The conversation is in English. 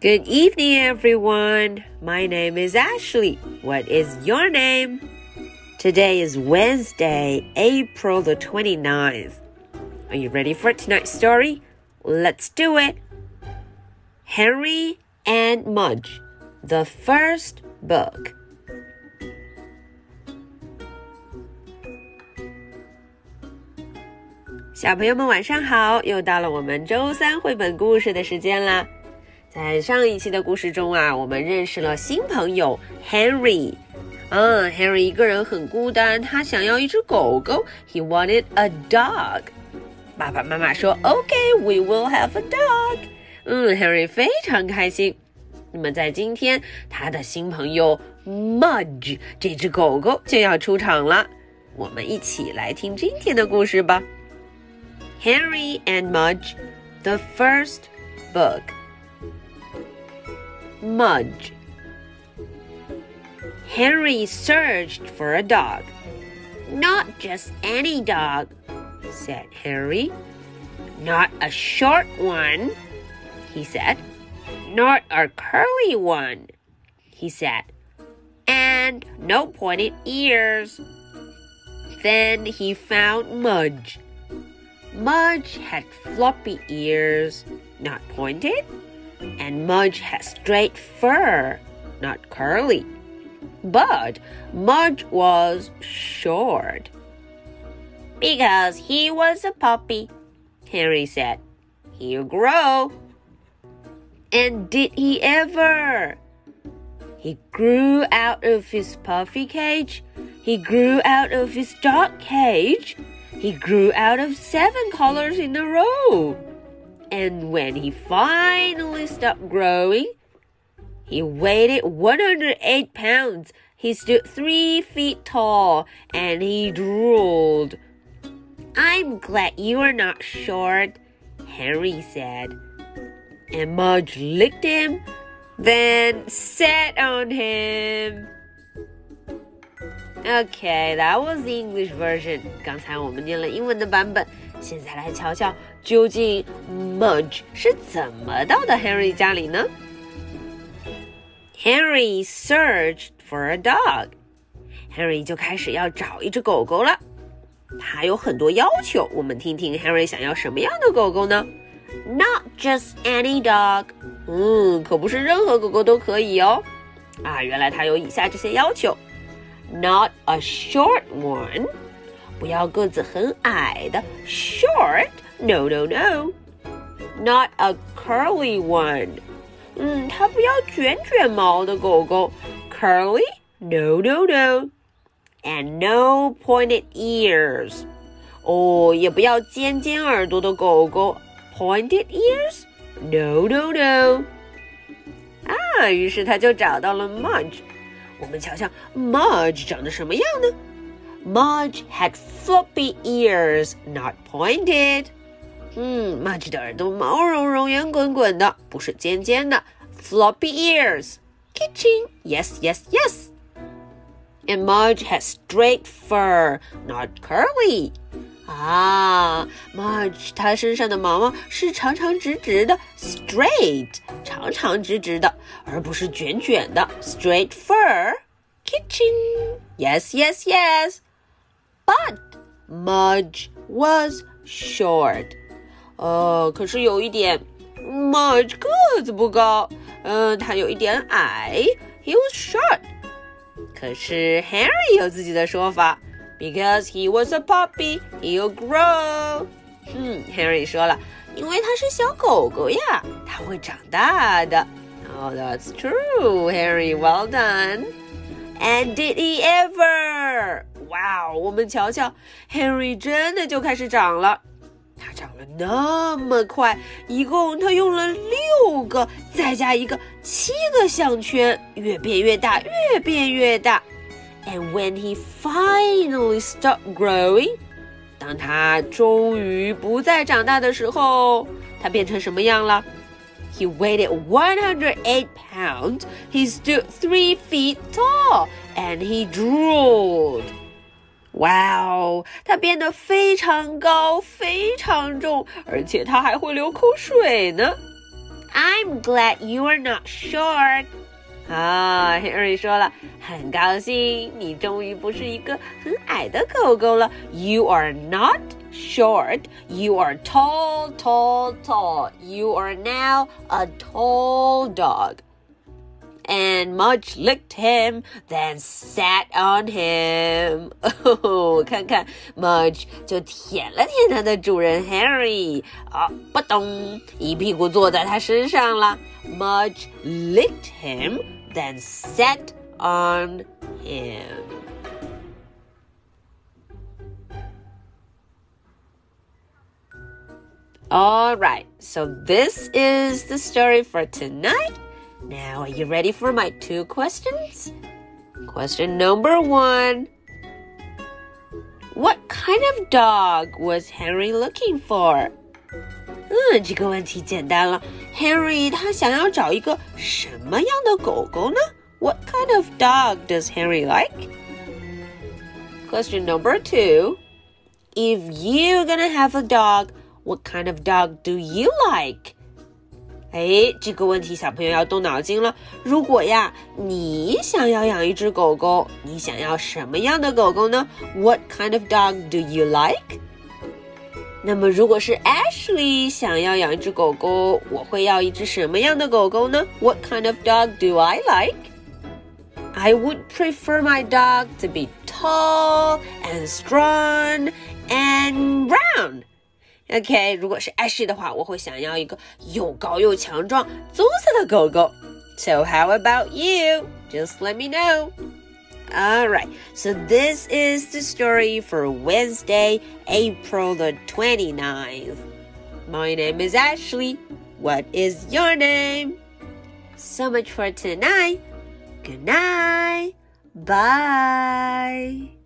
Good evening, everyone. My name is Ashley. What is your name? Today is Wednesday, April the 29th. Are you ready for tonight's story? Let's do it. Henry and Mudge, the first book. 小在上一期的故事中啊，我们认识了新朋友 Henry。嗯，Henry 一个人很孤单，他想要一只狗狗。He wanted a dog。爸爸妈妈说：“OK，we will have a dog。”嗯，Henry 非常开心。那么在今天，他的新朋友 Mudge 这只狗狗就要出场了。我们一起来听今天的故事吧。Henry and Mudge, the first book. Mudge. Henry searched for a dog. Not just any dog, said Henry. Not a short one, he said. Not a curly one, he said. And no pointed ears. Then he found Mudge. Mudge had floppy ears, not pointed, and Mudge had straight fur, not curly. But Mudge was short. Because he was a puppy, Henry said. He'll grow. And did he ever? He grew out of his puffy cage. He grew out of his dog cage. He grew out of seven colors in a row. And when he finally stopped growing, he weighed 108 pounds. He stood three feet tall and he drooled. I'm glad you are not short, Henry said. And Mudge licked him, then sat on him. Okay, that was the English version. 刚才我们念了英文的版本，现在来瞧瞧究竟 Mudge 是怎么到的 Henry 家里呢？Henry searched for a dog. Henry 就开始要找一只狗狗了。他有很多要求，我们听听 Henry 想要什么样的狗狗呢？Not just any dog. 嗯，可不是任何狗狗都可以哦。啊，原来他有以下这些要求。not a short one. 不要个子很矮的，short。No, no, no. Not a curly one. Mm, 嗯，它不要卷卷毛的狗狗。Curly? No, no, no. And no pointed ears. Oh, 哦，也不要尖尖耳朵的狗狗。Pointed ears? No, no, no. 啊，于是他就找到了 Mudge。我们瞧瞧 Mudge 长得什么样呢？Mudge had floppy ears, not pointed. 嗯，Mudge 的耳朵毛茸茸、圆滚滚的，不是尖尖的。Floppy ears, kitching. Yes, yes, yes. And Mudge had straight fur, not curly. 啊，Mudge 它身上的毛毛是长长直直的，straight 长长直直的，而不是卷卷的，straight fur。Kitchen, yes, yes, yes. But Mudge was short. 呃，可是有一点，Mudge 个子不高，嗯、他有一点矮，he was short。可是 Harry 有自己的说法。Because he was a puppy, he'll grow. 嗯，Harry 说了，因为他是小狗狗呀，它会长大的。Oh, that's true, Harry. Well done. And did he ever? 哇，我们瞧瞧，Henry 真的就开始长了。它长了那么快，一共它用了六个，再加一个七个项圈，越变越大，越变越大。and when he finally stopped growing，当他终于不再长大的时候，他变成什么样了？He weighed 108 pounds. He stood three feet tall, and he drooled. 哇哦，他变得非常高，非常重，而且他还会流口水呢。 I'm glad you are not short. 啊，Henry 说了，很高兴你终于不是一个很矮的狗狗了。You are not short. You are tall, tall, tall. You are now a tall dog. And Mudge licked him, then sat on him. 哦，看看 Mudge 就舔了舔他的主人 Harry，啊，不咚，一屁股坐在他身上了。Mudge licked him then set on him. All right, so this is the story for tonight. Now, are you ready for my two questions? Question number one What kind of dog was Henry looking for? 嗯，这个问题简单了。Henry 他想要找一个什么样的狗狗呢？What kind of dog does Henry like? Question number two. If you're gonna have a dog, what kind of dog do you like? 哎，这个问题小朋友要动脑筋了。如果呀，你想要养一只狗狗，你想要什么样的狗狗呢？What kind of dog do you like? 那么，如果是 Ashley 想要养一只狗狗，我会要一只什么样的狗狗呢？What kind of dog do I like? I would prefer my dog to be tall and strong and brown. OK，如果是 Ashley 的话，我会想要一个又高又强壮、棕色的狗狗。So how about you? Just let me know. All right, so this is the story for Wednesday, April the 29th. My name is Ashley. What is your name? So much for tonight. Good night. Bye.